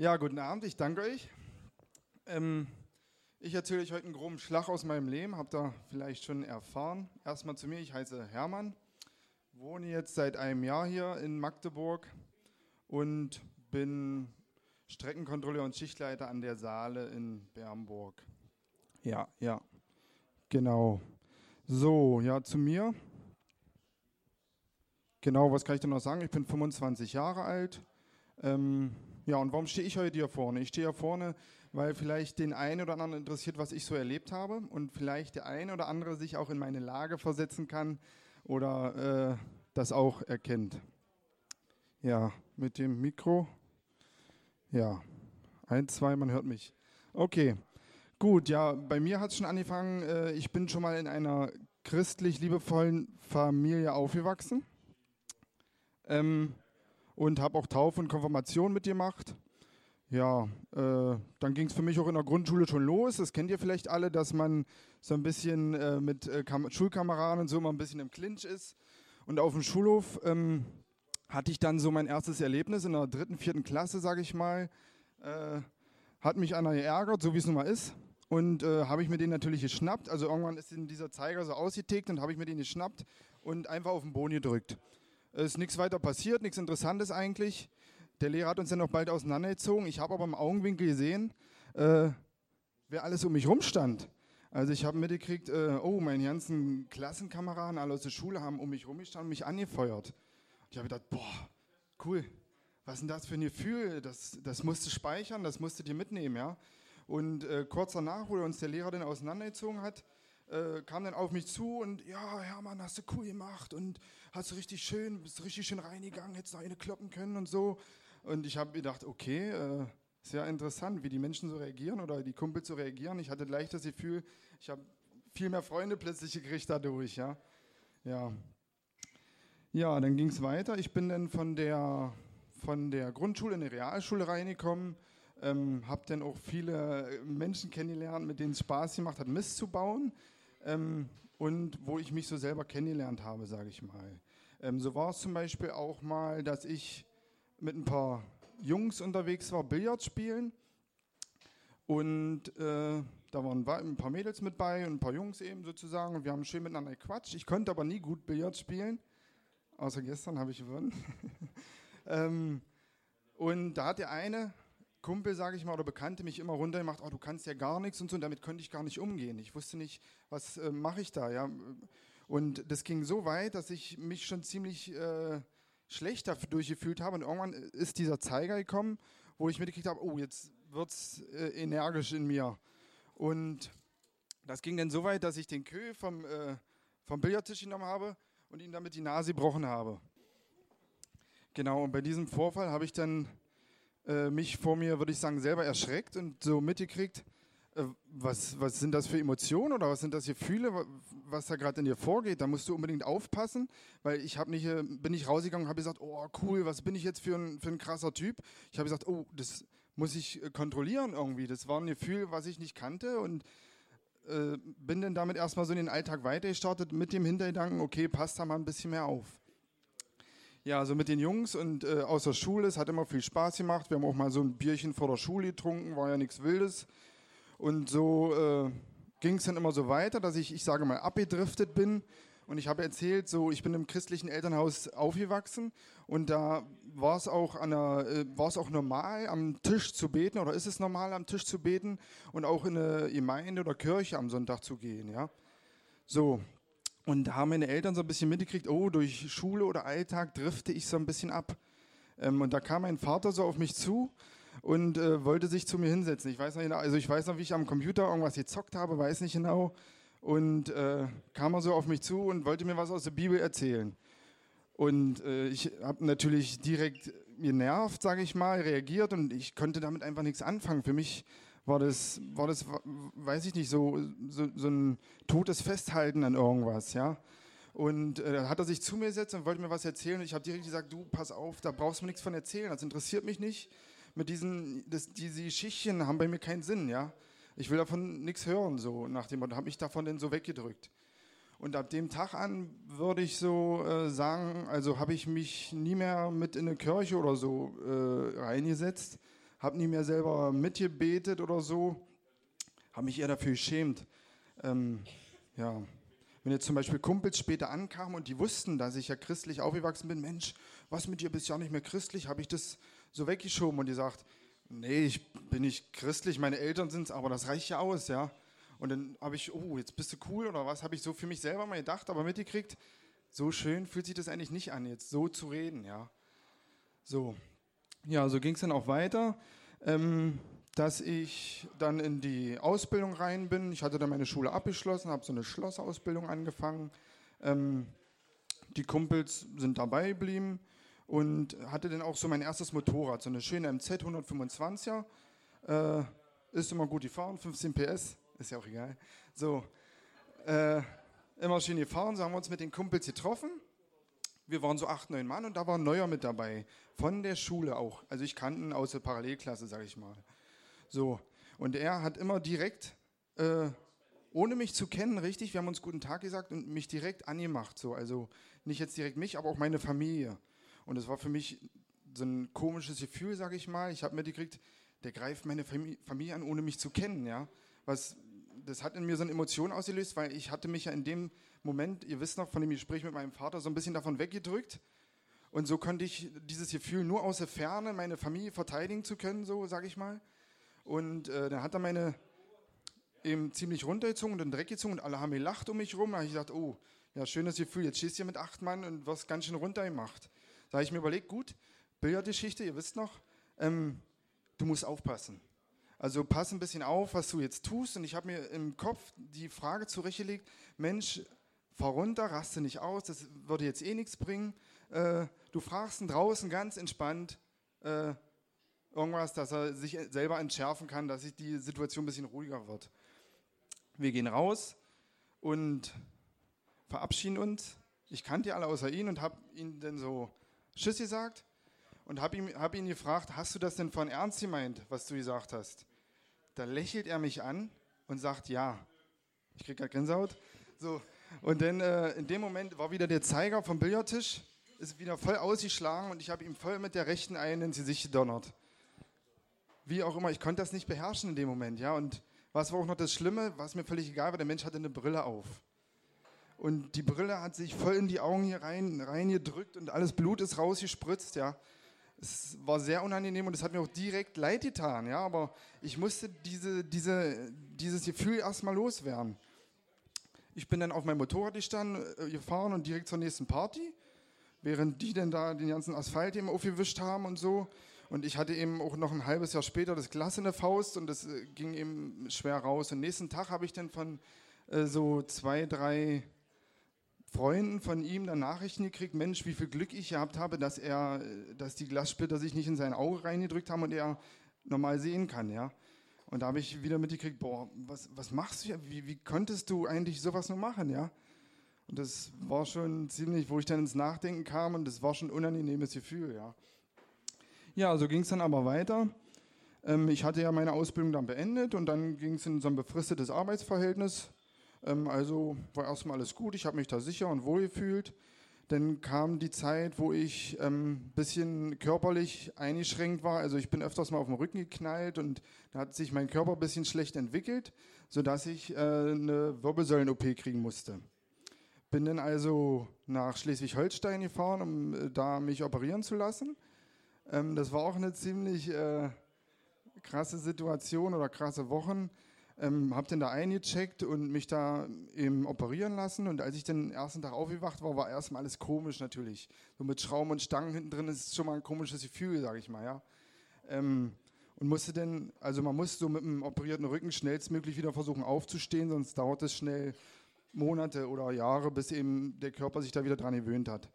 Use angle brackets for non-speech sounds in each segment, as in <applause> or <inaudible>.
Ja, guten Abend, ich danke euch. Ähm, ich erzähle euch heute einen groben Schlag aus meinem Leben, habt ihr vielleicht schon erfahren. Erstmal zu mir, ich heiße Hermann, wohne jetzt seit einem Jahr hier in Magdeburg und bin Streckenkontrolleur und Schichtleiter an der Saale in Bernburg. Ja, ja, genau. So, ja, zu mir. Genau, was kann ich denn noch sagen? Ich bin 25 Jahre alt. Ähm, ja, und warum stehe ich heute hier vorne? Ich stehe hier vorne, weil vielleicht den einen oder anderen interessiert, was ich so erlebt habe und vielleicht der eine oder andere sich auch in meine Lage versetzen kann oder äh, das auch erkennt. Ja, mit dem Mikro. Ja, ein, zwei, man hört mich. Okay, gut, ja, bei mir hat es schon angefangen. Äh, ich bin schon mal in einer christlich liebevollen Familie aufgewachsen. Ähm, und habe auch Taufe und Konfirmation mitgemacht. Ja, äh, dann ging es für mich auch in der Grundschule schon los. Das kennt ihr vielleicht alle, dass man so ein bisschen äh, mit äh, Schulkameraden und so immer ein bisschen im Clinch ist. Und auf dem Schulhof ähm, hatte ich dann so mein erstes Erlebnis in der dritten, vierten Klasse, sage ich mal. Äh, hat mich einer geärgert, so wie es nun mal ist. Und äh, habe ich mir den natürlich geschnappt. Also irgendwann ist dieser Zeiger so ausgetickt und habe ich mir den geschnappt und einfach auf den Boden gedrückt. Es ist nichts weiter passiert, nichts Interessantes eigentlich. Der Lehrer hat uns dann noch bald auseinandergezogen. Ich habe aber im Augenwinkel gesehen, äh, wer alles um mich rumstand. Also ich habe mitgekriegt, äh, oh, meine ganzen Klassenkameraden, alle aus der Schule haben um mich rumgestanden und mich angefeuert. Ich habe gedacht, boah, cool, was ist denn das für ein Gefühl? Das, das musst du speichern, das musst du dir mitnehmen, ja. Und äh, kurz danach, wo uns der Lehrer dann auseinandergezogen hat, äh, kam dann auf mich zu und ja, Hermann, hast du cool gemacht und hast du richtig schön, bist richtig schön reingegangen, hättest noch eine kloppen können und so. Und ich habe gedacht, okay, äh, sehr interessant, wie die Menschen so reagieren oder die Kumpel so reagieren. Ich hatte gleich das Gefühl, ich habe viel mehr Freunde plötzlich gekriegt dadurch, ja. Ja, ja dann ging es weiter. Ich bin dann von der, von der Grundschule in die Realschule reingekommen. Ähm, habe dann auch viele Menschen kennengelernt, mit denen es Spaß gemacht hat, Mist zu bauen ähm, und wo ich mich so selber kennengelernt habe, sage ich mal. Ähm, so war es zum Beispiel auch mal, dass ich mit ein paar Jungs unterwegs war, Billard spielen. Und äh, da waren ein paar Mädels mit bei und ein paar Jungs eben sozusagen. Und wir haben schön miteinander gequatscht. Ich konnte aber nie gut Billard spielen. Außer gestern habe ich gewonnen. <laughs> ähm, und da hat der eine Kumpel, sage ich mal, oder Bekannte mich immer runtergemacht, oh, du kannst ja gar nichts und so, und damit konnte ich gar nicht umgehen. Ich wusste nicht, was äh, mache ich da, ja. Und das ging so weit, dass ich mich schon ziemlich äh, schlecht dadurch gefühlt habe. Und irgendwann ist dieser Zeiger gekommen, wo ich mitgekriegt habe, oh, jetzt wird es äh, energisch in mir. Und das ging dann so weit, dass ich den Kö vom, äh, vom Billardtisch genommen habe und ihm damit die Nase gebrochen habe. Genau, und bei diesem Vorfall habe ich dann äh, mich vor mir, würde ich sagen, selber erschreckt und so mitgekriegt, äh, was, was sind das für Emotionen oder was sind das Gefühle, was da gerade in dir vorgeht? Da musst du unbedingt aufpassen, weil ich nicht, äh, bin nicht rausgegangen und habe gesagt, oh cool, was bin ich jetzt für ein, für ein krasser Typ? Ich habe gesagt, oh, das muss ich äh, kontrollieren irgendwie. Das war ein Gefühl, was ich nicht kannte und äh, bin dann damit erstmal so in den Alltag weitergestartet mit dem Hintergedanken, okay, passt da mal ein bisschen mehr auf. Ja, so mit den Jungs und äh, aus der Schule, es hat immer viel Spaß gemacht. Wir haben auch mal so ein Bierchen vor der Schule getrunken, war ja nichts Wildes. Und so äh, ging es dann immer so weiter, dass ich, ich sage mal, abgedriftet bin. Und ich habe erzählt, so ich bin im christlichen Elternhaus aufgewachsen und da war es auch, äh, auch normal, am Tisch zu beten oder ist es normal, am Tisch zu beten und auch in eine Gemeinde oder Kirche am Sonntag zu gehen, ja. So, und da haben meine Eltern so ein bisschen mitgekriegt, oh, durch Schule oder Alltag drifte ich so ein bisschen ab. Ähm, und da kam mein Vater so auf mich zu und äh, wollte sich zu mir hinsetzen. Ich weiß noch genau, also ich weiß noch, wie ich am Computer irgendwas gezockt habe, weiß nicht genau. Und äh, kam er so auf mich zu und wollte mir was aus der Bibel erzählen. Und äh, ich habe natürlich direkt genervt, sage ich mal, reagiert und ich konnte damit einfach nichts anfangen. Für mich war das, war das weiß ich nicht, so, so, so ein totes Festhalten an irgendwas, ja. Und äh, hat er sich zu mir gesetzt und wollte mir was erzählen. Und ich habe direkt gesagt, du, pass auf, da brauchst du mir nichts von erzählen, das interessiert mich nicht. Mit diesen, das, diese Schichtchen haben bei mir keinen Sinn, ja. Ich will davon nichts hören, so nach dem Motto, habe mich davon dann so weggedrückt. Und ab dem Tag an würde ich so äh, sagen, also habe ich mich nie mehr mit in eine Kirche oder so äh, reingesetzt, habe nie mehr selber mitgebetet oder so, habe mich eher dafür geschämt. Ähm, ja, wenn jetzt zum Beispiel Kumpels später ankamen und die wussten, dass ich ja christlich aufgewachsen bin, Mensch, was mit dir bist ja nicht mehr christlich, habe ich das so weggeschoben und die sagt, nee, ich bin nicht christlich, meine Eltern sind es, aber das reicht ja aus, ja. Und dann habe ich, oh, jetzt bist du cool oder was, habe ich so für mich selber mal gedacht, aber mitgekriegt, so schön fühlt sich das eigentlich nicht an, jetzt so zu reden, ja. So, ja, so ging es dann auch weiter, ähm, dass ich dann in die Ausbildung rein bin. Ich hatte dann meine Schule abgeschlossen, habe so eine Schlossausbildung angefangen. Ähm, die Kumpels sind dabei geblieben und hatte dann auch so mein erstes Motorrad, so eine schöne MZ 125er. Äh, ist immer gut gefahren, 15 PS, ist ja auch egal. So, äh, immer schön gefahren, so haben wir uns mit den Kumpels getroffen. Wir waren so acht, neun Mann und da war ein neuer mit dabei, von der Schule auch. Also ich kannte ihn aus der Parallelklasse, sag ich mal. So, und er hat immer direkt, äh, ohne mich zu kennen, richtig, wir haben uns guten Tag gesagt und mich direkt angemacht. So, also nicht jetzt direkt mich, aber auch meine Familie. Und es war für mich so ein komisches Gefühl, sage ich mal. Ich habe mitgekriegt, der greift meine Familie an, ohne mich zu kennen, ja. Was, das hat in mir so eine Emotion ausgelöst, weil ich hatte mich ja in dem Moment, ihr wisst noch von dem Gespräch mit meinem Vater, so ein bisschen davon weggedrückt. Und so konnte ich dieses Gefühl nur aus der Ferne, meine Familie verteidigen zu können, so sage ich mal. Und äh, dann hat er meine eben ziemlich runtergezogen und dann Dreck gezogen und alle haben gelacht um mich rum. Da habe ich gesagt, oh, ja, schönes Gefühl, jetzt du hier mit acht Mann und wirst ganz schön runtergemacht. Da habe ich mir überlegt, gut, Billardgeschichte, ihr wisst noch, ähm, du musst aufpassen. Also pass ein bisschen auf, was du jetzt tust. Und ich habe mir im Kopf die Frage zurechtgelegt, Mensch, fahr runter, raste nicht aus, das würde jetzt eh nichts bringen. Äh, du fragst ihn draußen ganz entspannt äh, irgendwas, dass er sich selber entschärfen kann, dass sich die Situation ein bisschen ruhiger wird. Wir gehen raus und verabschieden uns. Ich kannte alle außer ihn und habe ihn dann so Tschüss gesagt und habe ihn, hab ihn gefragt, hast du das denn von ernst gemeint, was du gesagt hast? Da lächelt er mich an und sagt ja. Ich kriege gerade Gänsehaut. So. Und dann äh, in dem Moment war wieder der Zeiger vom Billardtisch, ist wieder voll ausgeschlagen und ich habe ihm voll mit der rechten einen ins Gesicht gedonnert. Wie auch immer, ich konnte das nicht beherrschen in dem Moment, ja. Und was war auch noch das Schlimme, was mir völlig egal war, der Mensch hatte eine Brille auf und die Brille hat sich voll in die Augen hier rein, reingedrückt und alles Blut ist rausgespritzt, ja. Es war sehr unangenehm und es hat mir auch direkt leid getan, ja, aber ich musste diese, diese, dieses Gefühl erstmal loswerden. Ich bin dann auf mein Motorrad gestanden, äh, gefahren und direkt zur nächsten Party, während die dann da den ganzen Asphalt eben aufgewischt haben und so. Und ich hatte eben auch noch ein halbes Jahr später das Glas in der Faust und das äh, ging eben schwer raus. Und nächsten Tag habe ich dann von äh, so zwei, drei Freunden von ihm dann Nachrichten gekriegt, Mensch, wie viel Glück ich gehabt habe, dass er, dass die Glassplitter sich nicht in sein Auge reingedrückt haben und er normal sehen kann, ja. Und da habe ich wieder mitgekriegt, boah, was, was machst du? Wie, wie konntest du eigentlich sowas nur machen, ja? Und das war schon ziemlich, wo ich dann ins Nachdenken kam und das war schon ein unangenehmes Gefühl, ja. Ja, so ging es dann aber weiter. Ähm, ich hatte ja meine Ausbildung dann beendet und dann ging es in so ein befristetes Arbeitsverhältnis ähm, also war erstmal alles gut, ich habe mich da sicher und wohl gefühlt. Dann kam die Zeit, wo ich ein ähm, bisschen körperlich eingeschränkt war. Also ich bin öfters mal auf den Rücken geknallt und da hat sich mein Körper ein bisschen schlecht entwickelt, sodass ich äh, eine Wirbelsäulen-OP kriegen musste. Bin dann also nach Schleswig-Holstein gefahren, um äh, da mich operieren zu lassen. Ähm, das war auch eine ziemlich äh, krasse Situation oder krasse Wochen. Ähm, habe dann da eingecheckt und mich da eben operieren lassen. Und als ich den ersten Tag aufgewacht war, war erstmal alles komisch natürlich. So mit Schrauben und Stangen hinten drin ist schon mal ein komisches Gefühl, sage ich mal, ja. Ähm, und musste dann, also man muss so mit einem operierten Rücken schnellstmöglich wieder versuchen aufzustehen, sonst dauert es schnell Monate oder Jahre, bis eben der Körper sich da wieder dran gewöhnt hat.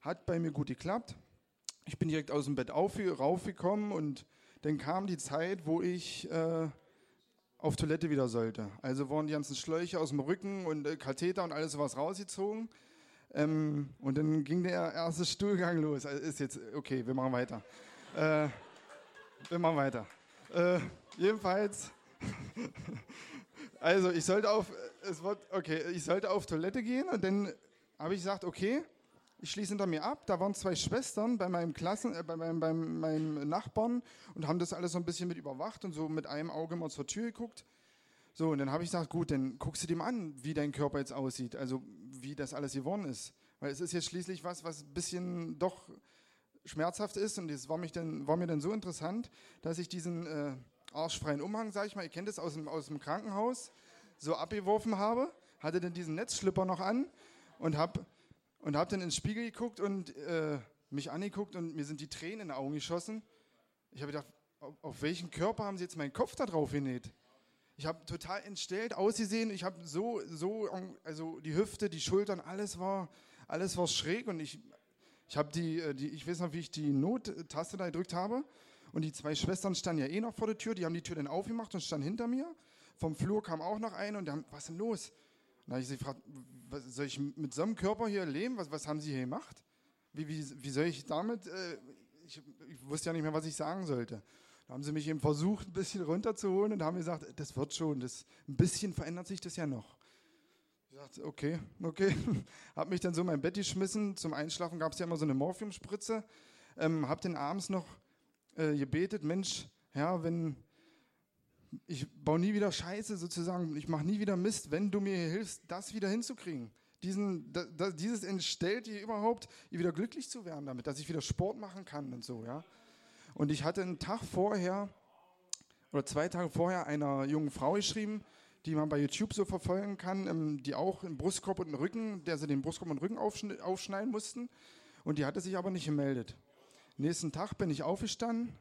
Hat bei mir gut geklappt. Ich bin direkt aus dem Bett auf, raufgekommen und dann kam die Zeit, wo ich äh, auf Toilette wieder sollte. Also wurden die ganzen Schläuche aus dem Rücken und äh, Katheter und alles sowas rausgezogen. Ähm, und dann ging der erste Stuhlgang los. Also ist jetzt, okay, wir machen weiter. Äh, wir machen weiter. Äh, jedenfalls, <laughs> also ich sollte auf, es wird, okay, ich sollte auf Toilette gehen und dann habe ich gesagt, okay, ich schließe hinter mir ab, da waren zwei Schwestern bei meinem Klassen, äh, bei, meinem, bei meinem Nachbarn und haben das alles so ein bisschen mit überwacht und so mit einem Auge immer zur Tür geguckt. So, und dann habe ich gesagt, gut, dann guckst du mal an, wie dein Körper jetzt aussieht, also wie das alles geworden ist. Weil es ist jetzt schließlich was, was ein bisschen doch schmerzhaft ist und es war, war mir dann so interessant, dass ich diesen äh, arschfreien Umhang, sag ich mal, ihr kennt es aus dem, aus dem Krankenhaus, so abgeworfen habe, hatte dann diesen Netzschlipper noch an und habe und hab dann ins Spiegel geguckt und äh, mich angeguckt und mir sind die Tränen in die Augen geschossen. Ich habe gedacht, auf, auf, welchen Körper haben sie jetzt meinen Kopf da drauf genäht? Ich habe total entstellt ausgesehen. Ich habe so, so, also die Hüfte, die Schultern, alles war, alles war schräg und ich, ich habe die, äh, die, ich weiß noch, wie ich die Nottaste da gedrückt habe und die zwei Schwestern standen ja eh noch vor der Tür, die haben die Tür dann aufgemacht und standen hinter mir. Vom Flur kam auch noch eine und haben, was ist denn los? Und da habe ich sie gefragt, was, soll ich mit so einem Körper hier leben? Was, was haben sie hier gemacht? Wie, wie, wie soll ich damit? Äh, ich, ich, wusste ja nicht mehr, was ich sagen sollte. Da haben sie mich eben versucht, ein bisschen runterzuholen und haben gesagt, das wird schon, das, ein bisschen verändert sich das ja noch. Ich dachte, okay, okay. <laughs> habe mich dann so in mein Bett geschmissen. Zum Einschlafen gab es ja immer so eine Morphiumspritze. Ähm, habe den abends noch äh, gebetet, Mensch, Herr, wenn ich baue nie wieder Scheiße sozusagen, ich mache nie wieder Mist, wenn du mir hilfst, das wieder hinzukriegen. Diesen, da, da, dieses entstellt dir überhaupt, wieder glücklich zu werden damit, dass ich wieder Sport machen kann und so, ja. Und ich hatte einen Tag vorher oder zwei Tage vorher einer jungen Frau geschrieben, die man bei YouTube so verfolgen kann, ähm, die auch im Brustkorb und im Rücken, der sie den Brustkorb und den Rücken aufschneiden mussten. Und die hatte sich aber nicht gemeldet. Nächsten Tag bin ich aufgestanden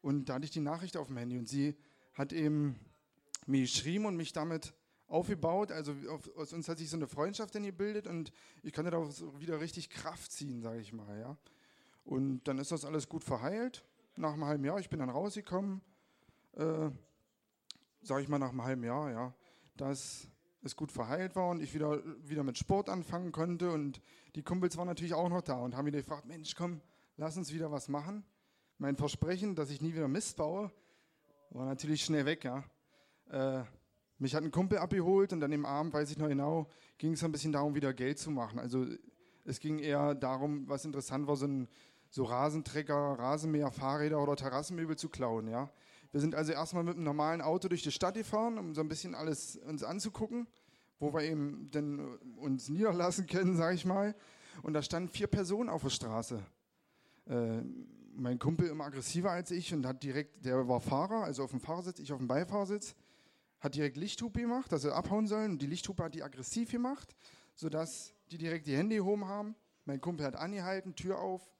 und da hatte ich die Nachricht auf dem Handy und sie hat eben mir geschrieben und mich damit aufgebaut. Also auf, aus uns hat sich so eine Freundschaft dann gebildet und ich konnte da wieder richtig Kraft ziehen, sage ich mal. Ja. Und dann ist das alles gut verheilt. Nach einem halben Jahr, ich bin dann rausgekommen, äh, sage ich mal nach einem halben Jahr, ja, dass es gut verheilt war und ich wieder, wieder mit Sport anfangen konnte. Und die Kumpels waren natürlich auch noch da und haben mich gefragt, Mensch, komm, lass uns wieder was machen. Mein Versprechen, dass ich nie wieder Mist baue, war natürlich schnell weg, ja. Äh, mich hat ein Kumpel abgeholt und dann im Abend, weiß ich noch genau, ging es ein bisschen darum, wieder Geld zu machen. Also es ging eher darum, was interessant war, so, ein, so Rasentrecker, Rasenmäher, Fahrräder oder Terrassenmöbel zu klauen, ja. Wir sind also erstmal mit einem normalen Auto durch die Stadt gefahren, um so ein bisschen alles uns anzugucken, wo wir eben dann uns niederlassen können, sag ich mal. Und da standen vier Personen auf der Straße äh, mein Kumpel immer aggressiver als ich und hat direkt, der war Fahrer, also auf dem Fahrersitz, ich auf dem Beifahrersitz, hat direkt Lichthupe gemacht, dass sie abhauen sollen und die Lichthupe hat die aggressiv gemacht, sodass die direkt die Hände gehoben haben. Mein Kumpel hat angehalten, Tür auf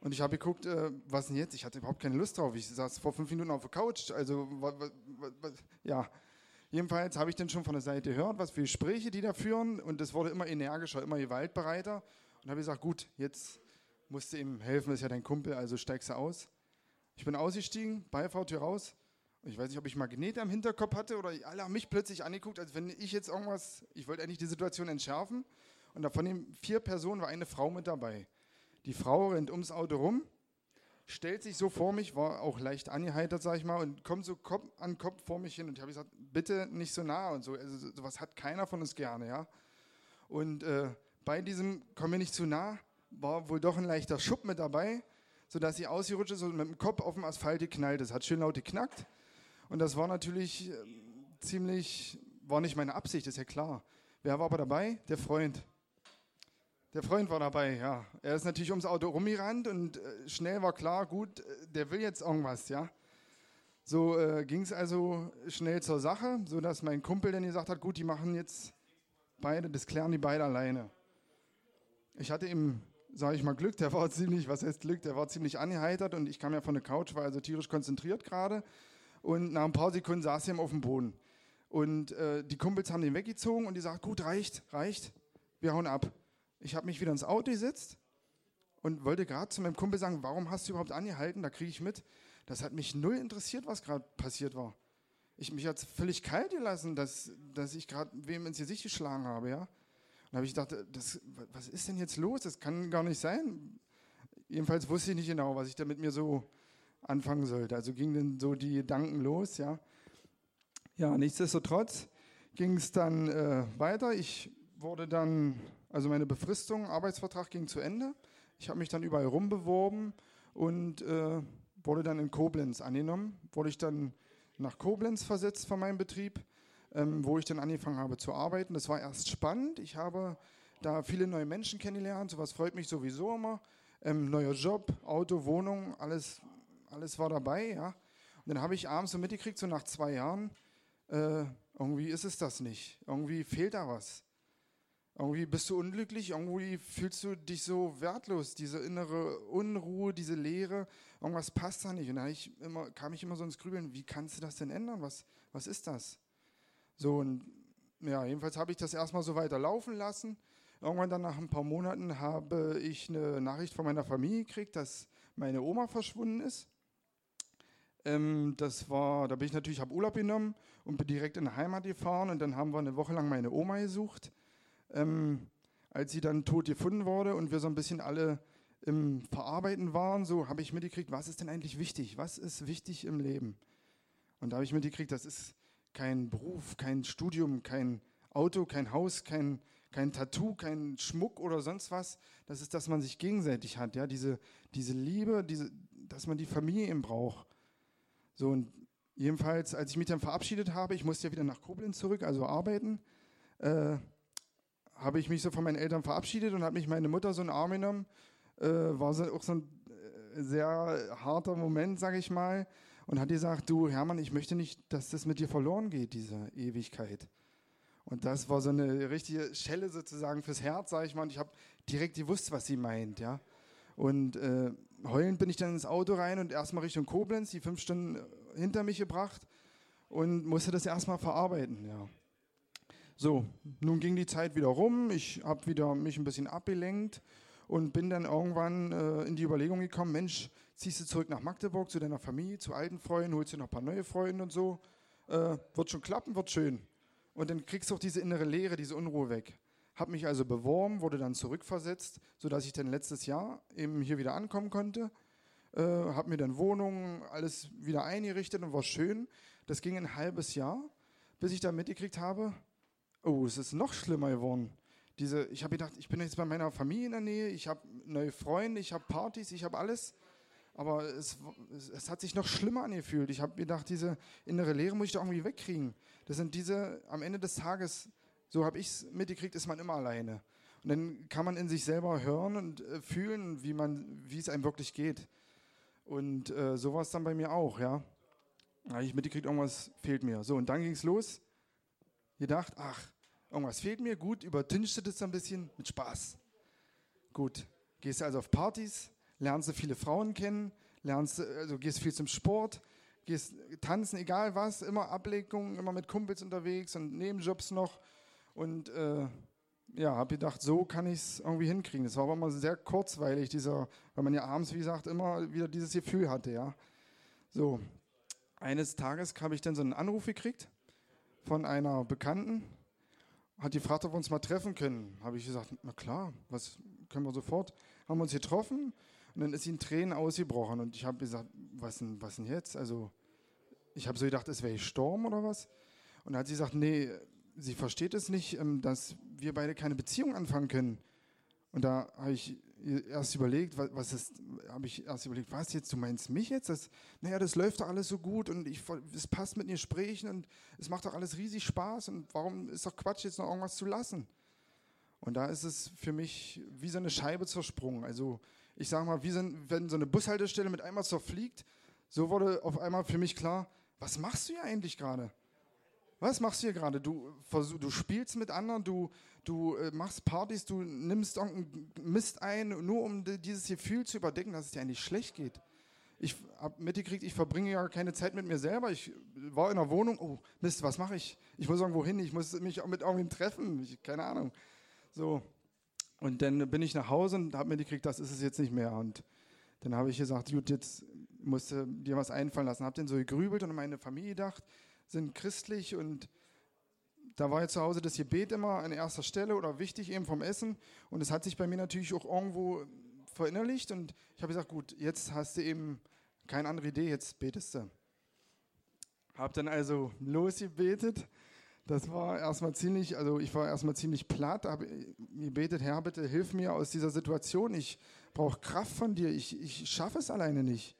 und ich habe geguckt, äh, was denn jetzt? Ich hatte überhaupt keine Lust drauf. Ich saß vor fünf Minuten auf der Couch, also ja. Jedenfalls habe ich dann schon von der Seite gehört, was für Gespräche die da führen und es wurde immer energischer, immer gewaltbereiter und habe gesagt, gut, jetzt musste ihm helfen, ist ja dein Kumpel, also steigst du aus. Ich bin ausgestiegen, Beifahrtür raus. Ich weiß nicht, ob ich Magnet am Hinterkopf hatte oder alle haben mich plötzlich angeguckt, als wenn ich jetzt irgendwas, ich wollte eigentlich die Situation entschärfen. Und von den vier Personen war eine Frau mit dabei. Die Frau rennt ums Auto rum, stellt sich so vor mich, war auch leicht angeheitert, sag ich mal, und kommt so Kopf an Kopf vor mich hin. Und ich habe gesagt, bitte nicht so nah und so. Also sowas hat keiner von uns gerne, ja. Und äh, bei diesem, komm mir nicht zu nah, war wohl doch ein leichter Schub mit dabei, sodass sie ausgerutscht ist und mit dem Kopf auf dem Asphalt geknallt ist. Hat schön laut geknackt. Und das war natürlich äh, ziemlich, war nicht meine Absicht, ist ja klar. Wer war aber dabei? Der Freund. Der Freund war dabei, ja. Er ist natürlich ums Auto rumgerannt und äh, schnell war klar, gut, äh, der will jetzt irgendwas, ja. So äh, ging es also schnell zur Sache, sodass mein Kumpel dann gesagt hat, gut, die machen jetzt beide, das klären die beide alleine. Ich hatte ihm sage ich mal, Glück. Der war <laughs> ziemlich, was heißt Glück, der war ziemlich angeheitert und ich kam ja von der Couch, war also tierisch konzentriert gerade. Und nach ein paar Sekunden saß er auf dem Boden. Und äh, die Kumpels haben den weggezogen und die sagt, gut, reicht, reicht, wir hauen ab. Ich habe mich wieder ins Auto gesetzt und wollte gerade zu meinem Kumpel sagen, warum hast du überhaupt angehalten? Da kriege ich mit. Das hat mich null interessiert, was gerade passiert war. Ich mich hat völlig kalt gelassen, dass, dass ich gerade wem ins Gesicht geschlagen habe, ja. Dann habe ich gedacht, das, was ist denn jetzt los? Das kann gar nicht sein. Jedenfalls wusste ich nicht genau, was ich da mit mir so anfangen sollte. Also gingen dann so die Gedanken los, ja. Ja, nichtsdestotrotz ging es dann äh, weiter. Ich wurde dann Also meine Befristung, Arbeitsvertrag ging zu Ende. Ich habe mich dann überall rumbeworben und äh, wurde dann in Koblenz angenommen. Wurde ich dann nach Koblenz versetzt von meinem Betrieb, ähm, wo ich dann angefangen habe zu arbeiten. Das war erst spannend. Ich habe da viele neue Menschen kennengelernt. Sowas freut mich sowieso immer. Ähm, neuer Job, Auto, Wohnung, alles, alles war dabei. Ja. Und dann habe ich abends so mitgekriegt, so nach zwei Jahren, äh, irgendwie ist es das nicht. Irgendwie fehlt da was. Irgendwie bist du unglücklich, irgendwie fühlst du dich so wertlos, diese innere Unruhe, diese Leere, irgendwas passt da nicht. Und da ich immer, kam ich immer so ins Grübeln, wie kannst du das denn ändern? Was, was ist das? So, und ja, jedenfalls habe ich das erstmal so weiter laufen lassen. Irgendwann dann nach ein paar Monaten habe ich eine Nachricht von meiner Familie gekriegt, dass meine Oma verschwunden ist. Ähm, das war, da bin ich natürlich, habe Urlaub genommen und bin direkt in die Heimat gefahren und dann haben wir eine Woche lang meine Oma gesucht ähm, als sie dann tot gefunden wurde und wir so ein bisschen alle im Verarbeiten waren, so habe ich mitgekriegt, was ist denn eigentlich wichtig? Was ist wichtig im Leben? Und da habe ich mitgekriegt, das ist kein Beruf, kein Studium, kein Auto, kein Haus, kein, kein Tattoo, kein Schmuck oder sonst was. Das ist, dass man sich gegenseitig hat, ja, diese, diese Liebe, diese, dass man die Familie eben braucht. So und jedenfalls, als ich mich dann verabschiedet habe, ich musste ja wieder nach Koblenz zurück, also arbeiten, äh, habe ich mich so von meinen Eltern verabschiedet und hat mich meine Mutter so in den Arm genommen. Äh, war so, auch so ein äh, sehr harter Moment, sage ich mal. Und hat gesagt, du Hermann, ich möchte nicht, dass das mit dir verloren geht, diese Ewigkeit. Und das war so eine richtige Schelle sozusagen fürs Herz, sage ich mal. Und ich habe direkt gewusst, was sie meint, ja. Und äh, heulend bin ich dann ins Auto rein und erstmal Richtung Koblenz, die fünf Stunden hinter mich gebracht und musste das erstmal verarbeiten, ja. So, nun ging die Zeit wieder rum, ich habe wieder mich ein bisschen abgelenkt und bin dann irgendwann äh, in die Überlegung gekommen, Mensch, ziehst du zurück nach Magdeburg zu deiner Familie, zu alten Freunden, holst dir noch ein paar neue Freunde und so, äh, wird schon klappen, wird schön. Und dann kriegst du auch diese innere Leere, diese Unruhe weg. Hab mich also beworben, wurde dann zurückversetzt, sodass ich dann letztes Jahr eben hier wieder ankommen konnte. Äh, habe mir dann Wohnungen, alles wieder eingerichtet und war schön. Das ging ein halbes Jahr, bis ich dann mitgekriegt habe, oh, es ist noch schlimmer geworden. Diese, ich habe gedacht, ich bin jetzt bei meiner Familie in der Nähe, ich habe neue Freunde, ich habe Partys, ich habe alles. Aber es, es, es, hat sich noch schlimmer angefühlt. Ich habe gedacht, diese innere Leere muss ich doch irgendwie wegkriegen. Das sind diese, am Ende des Tages, so habe ich es mitgekriegt, ist man immer alleine. Und dann kann man in sich selber hören und äh, fühlen, wie, es einem wirklich geht. Und äh, so war es dann bei mir auch, ja. Da habe ich mitgekriegt, irgendwas fehlt mir. So, und dann ging es los gedacht, ach, irgendwas fehlt mir, gut, übertünchst du das ein bisschen mit Spaß. Gut, gehst also auf Partys, lernst du viele Frauen kennen, lernst, also gehst viel zum Sport, gehst tanzen, egal was, immer Ablenkung, immer mit Kumpels unterwegs und Nebenjobs noch. Und äh, ja, habe gedacht, so kann ich es irgendwie hinkriegen. Das war aber immer sehr kurzweilig, dieser, weil man ja abends, wie gesagt, immer wieder dieses Gefühl hatte, ja. So, eines Tages habe ich dann so einen Anruf gekriegt von einer Bekannten, hat gefragt, ob wir uns mal treffen können. Habe ich gesagt, na klar, was können wir sofort. Haben wir uns getroffen und dann ist sie in Tränen ausgebrochen und ich habe gesagt, was denn, was denn jetzt? Also ich habe so gedacht, es wäre gestorben oder was. Und dann hat sie gesagt, nee, sie versteht es nicht, ähm, dass wir beide keine Beziehung anfangen können. Und da habe ich erst überlegt, was, ist, habe ich erst überlegt, was jetzt, du meinst mich jetzt? Das, naja, das läuft doch alles so gut und ich, es passt mit den Gesprächen und es macht doch alles riesig Spaß und warum ist doch Quatsch, jetzt noch irgendwas zu lassen? Und da ist es für mich wie so eine Scheibe zersprungen. Also ich sage mal, wie so, wenn so eine Bushaltestelle mit einmal zerfliegt, so wurde auf einmal für mich klar, was machst du hier eigentlich gerade? Was machst du hier gerade? Du, du spielst mit anderen, du, du äh, machst Partys, du nimmst irgendeinen Mist ein, nur um dieses Gefühl zu überdecken, dass es dir eigentlich schlecht geht. Ich habe mitgekriegt, ich verbringe ja keine Zeit mit mir selber. Ich war in der Wohnung, oh Mist, was mache ich? Ich muss irgendwo hin, ich muss mich mit irgendwem treffen, ich, keine Ahnung. So. Und dann bin ich nach Hause und habe mitgekriegt, das ist es jetzt nicht mehr. Und dann habe ich gesagt, gut, jetzt musst du dir was einfallen lassen. Habe dann so gegrübelt und an meine Familie gedacht sind christlich und da war ja zu Hause das Gebet immer an erster Stelle oder wichtig eben vom Essen. Und es hat sich bei mir natürlich auch irgendwo verinnerlicht. Und ich habe gesagt, gut, jetzt hast du eben keine andere Idee, jetzt betest du. Hab dann also losgebetet. das war erstmal ziemlich, also ich war erstmal ziemlich platt, habe gebetet, Herr, bitte hilf mir aus dieser Situation. Ich brauche Kraft von dir. Ich, ich schaffe es alleine nicht.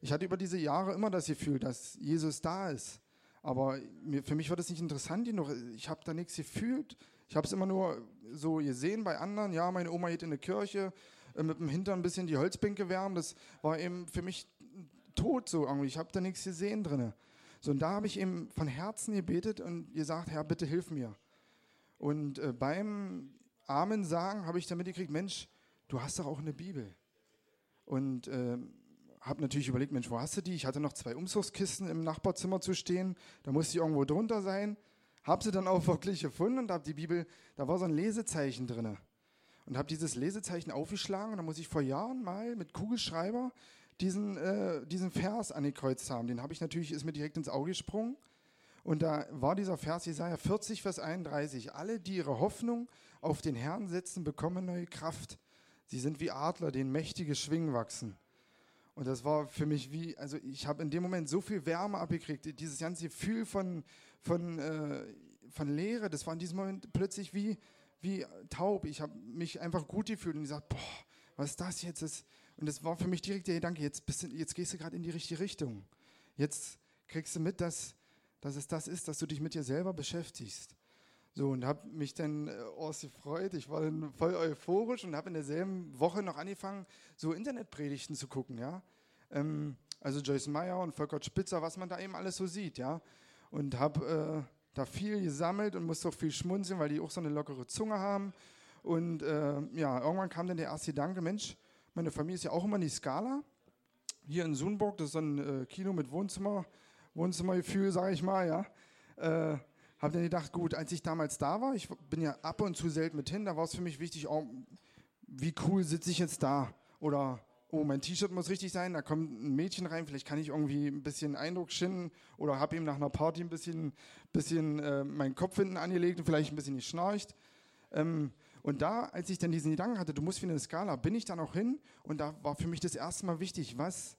Ich hatte über diese Jahre immer das Gefühl, dass Jesus da ist. Aber mir, für mich war das nicht interessant genug. Ich habe da nichts gefühlt. Ich habe es immer nur so gesehen bei anderen. Ja, meine Oma geht in eine Kirche, äh, mit dem Hintern ein bisschen die Holzbänke wärmen. Das war eben für mich tot so irgendwie. Ich habe da nichts gesehen drin. So, und da habe ich eben von Herzen gebetet und gesagt, Herr, bitte hilf mir. Und äh, beim Amen sagen habe ich damit gekriegt, Mensch, du hast doch auch eine Bibel. Und äh, habe natürlich überlegt, Mensch, wo hast du die? Ich hatte noch zwei Umzugskisten im Nachbarzimmer zu stehen, da musste ich irgendwo drunter sein. Habe sie dann auch <laughs> wirklich gefunden und habe die Bibel, da war so ein Lesezeichen drin. Und habe dieses Lesezeichen aufgeschlagen und da muss ich vor Jahren mal mit Kugelschreiber diesen, äh, diesen Vers angekreuzt haben. Den habe ich natürlich, ist mir direkt ins Auge gesprungen. Und da war dieser Vers Jesaja 40, Vers 31. Alle, die ihre Hoffnung auf den Herrn setzen, bekommen neue Kraft. Sie sind wie Adler, denen mächtige Schwingen wachsen. Und das war für mich wie, also ich habe in dem Moment so viel Wärme abgekriegt. Dieses ganze Gefühl von, von, äh, von Leere, das war in diesem Moment plötzlich wie, wie taub. Ich habe mich einfach gut gefühlt und gesagt, boah, was ist das jetzt? Das, und das war für mich direkt der Gedanke, jetzt, du, jetzt gehst du gerade in die richtige Richtung. Jetzt kriegst du mit, dass, dass es das ist, dass du dich mit dir selber beschäftigst. So, und habe mich dann äh, gefreut. Ich war dann voll euphorisch und habe in derselben Woche noch angefangen, so Internetpredigten zu gucken, ja. Ähm, also Joyce Meyer und Volker Spitzer, was man da eben alles so sieht, ja. Und habe äh, da viel gesammelt und musste auch viel schmunzeln, weil die auch so eine lockere Zunge haben. Und äh, ja, irgendwann kam dann der erste Gedanke, Mensch, meine Familie ist ja auch immer in die Skala. Hier in Sunburg, das ist ein äh, Kino mit Wohnzimmer, Wohnzimmergefühl, sage ich mal, ja. Habe dann gedacht, gut, als ich damals da war, ich bin ja ab und zu selten mit hin, da war es für mich wichtig, oh, wie cool sitze ich jetzt da? Oder, oh, mein T-Shirt muss richtig sein, da kommt ein Mädchen rein, vielleicht kann ich irgendwie ein bisschen Eindruck schinden oder habe ihm nach einer Party ein bisschen, bisschen äh, meinen Kopf hinten angelegt und vielleicht ein bisschen geschnarcht. Ähm, und da, als ich dann diesen Gedanken hatte, du musst wie eine Skala, bin ich dann auch hin und da war für mich das erste Mal wichtig, was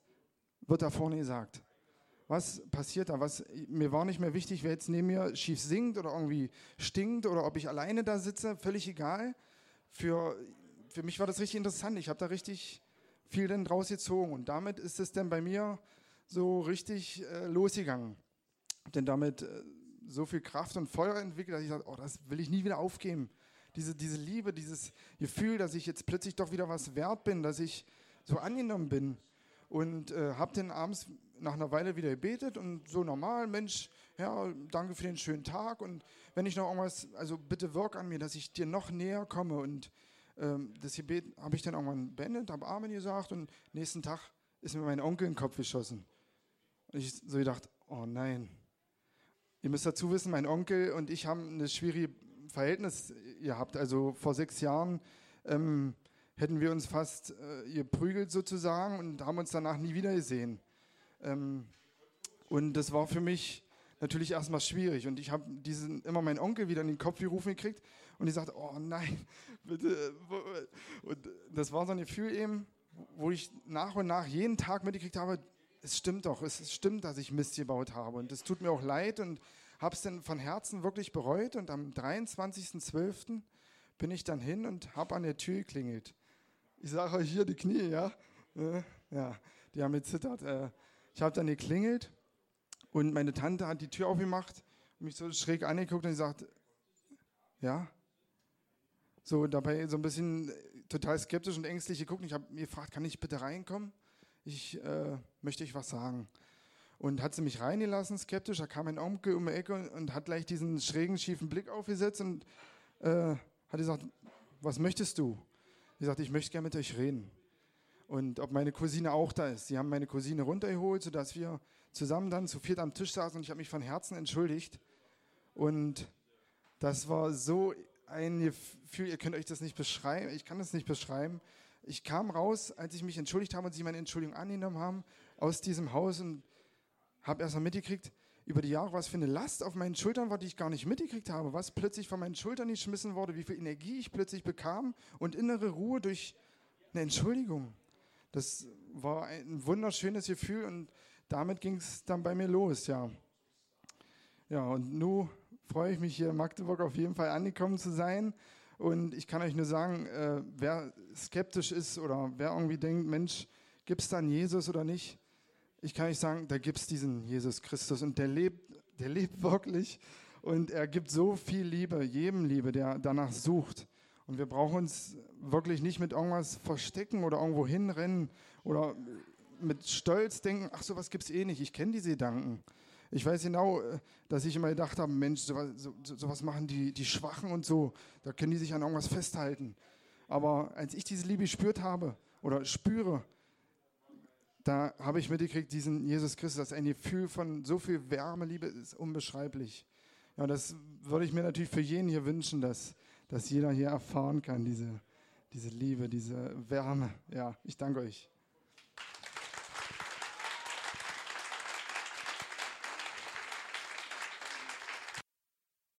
wird da vorne gesagt? Was passiert da? Was, mir war nicht mehr wichtig, wer jetzt neben mir schief singt oder irgendwie stinkt oder ob ich alleine da sitze, völlig egal. Für, für mich war das richtig interessant. Ich habe da richtig viel dann draus gezogen und damit ist es dann bei mir so richtig äh, losgegangen. Denn damit äh, so viel Kraft und Feuer entwickelt, dass ich sage, oh, das will ich nie wieder aufgeben diese, diese Liebe, dieses Gefühl, dass ich jetzt plötzlich doch wieder was wert bin, dass ich so angenommen bin. Und äh, habe dann abends nach einer Weile wieder gebetet und so normal, Mensch, ja, danke für den schönen Tag und wenn ich noch irgendwas, also bitte wirk an mir, dass ich dir noch näher komme und ähm, das Gebet habe ich dann irgendwann beendet, habe Amen gesagt und nächsten Tag ist mir mein Onkel in den Kopf geschossen. Und ich so gedacht, oh nein. Ihr müsst dazu wissen, mein Onkel und ich haben eine schwierige Verhältnis ihr habt. Also vor sechs Jahren ähm, hätten wir uns fast äh, geprügelt sozusagen und haben uns danach nie wieder gesehen. Ähm, und das war für mich natürlich erstmal schwierig. Und ich habe immer meinen Onkel wieder in den Kopf gerufen gekriegt und ich sagte, oh nein, <laughs> bitte. Und das war so ein Gefühl eben, wo ich nach und nach jeden Tag mitgekriegt habe, es stimmt doch, es stimmt, dass ich Mist gebaut habe. Und es tut mir auch leid und habe es dann von Herzen wirklich bereut und am 23.12. bin ich dann hin und habe an der Tür geklingelt. Ich sage euch hier die Knie, ja? Ja, die haben gezittert. Äh, ich habe dann geklingelt und meine Tante hat die Tür aufgemacht mich so schräg angeguckt und gesagt, ja? So dabei so ein bisschen total skeptisch und ängstlich geguckt. Ich habe mir gefragt, kann ich bitte reinkommen? Ich äh, möchte euch was sagen. Und hat sie mich reingelassen, skeptisch. Da kam ein Onkel um die Ecke und, und hat gleich diesen schrägen, schiefen Blick aufgesetzt und äh, hat gesagt: Was möchtest du? Ich sagte: Ich möchte gerne mit euch reden. Und ob meine Cousine auch da ist. Sie haben meine Cousine runtergeholt, sodass wir zusammen dann zu viert am Tisch saßen und ich habe mich von Herzen entschuldigt. Und das war so ein Gefühl, ihr könnt euch das nicht beschreiben, ich kann das nicht beschreiben. Ich kam raus, als ich mich entschuldigt habe und sie meine Entschuldigung angenommen haben, aus diesem Haus und habe erst mal mitgekriegt, über die Jahre, was für eine Last auf meinen Schultern war, die ich gar nicht mitgekriegt habe, was plötzlich von meinen Schultern geschmissen wurde, wie viel Energie ich plötzlich bekam und innere Ruhe durch eine Entschuldigung. Das war ein wunderschönes Gefühl und damit ging es dann bei mir los, ja. Ja, und nun freue ich mich hier in Magdeburg auf jeden Fall angekommen zu sein. Und ich kann euch nur sagen, äh, wer skeptisch ist oder wer irgendwie denkt, Mensch, gibt es dann Jesus oder nicht? Ich kann euch sagen, da gibt es diesen Jesus Christus und der lebt, der lebt wirklich und er gibt so viel Liebe, jedem Liebe, der danach sucht. Und wir brauchen uns wirklich nicht mit irgendwas verstecken oder irgendwo hinrennen oder mit Stolz denken, ach sowas gibt es eh nicht, ich kenne diese Gedanken. Ich weiß genau, äh, dass ich immer gedacht habe, Mensch, sowas, so, sowas machen die, die Schwachen und so, da können die sich an irgendwas festhalten. Aber als ich diese Liebe gespürt habe oder spüre, da habe ich mitgekriegt, diesen Jesus Christus, das ist ein Gefühl von so viel Wärme, Liebe ist unbeschreiblich. Ja, das würde ich mir natürlich für jeden hier wünschen, dass, dass jeder hier erfahren kann, diese, diese Liebe, diese Wärme. Ja, ich danke euch.